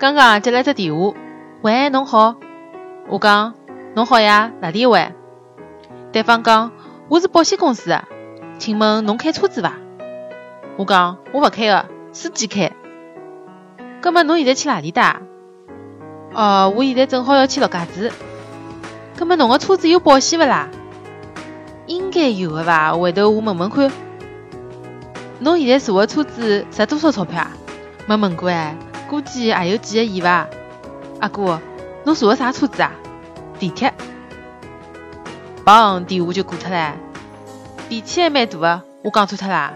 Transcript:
刚刚接了只电话，喂，侬好。我讲，侬好呀，哪里一位？对方讲，我是保险公司的，请问侬开车子伐？我讲，我勿开的，司机开。葛末侬现在去哪里搭？哦，我现在正好要去陆家嘴。葛末侬个车子有保险勿啦？应该有个伐？回头我问问看。侬现在坐个车子值多少钞票啊？没问过哎。估计还有几个亿吧，阿哥，侬坐的啥车子啊？地铁。棒，电话就挂脱了。脾气还蛮大的，我讲错脱了。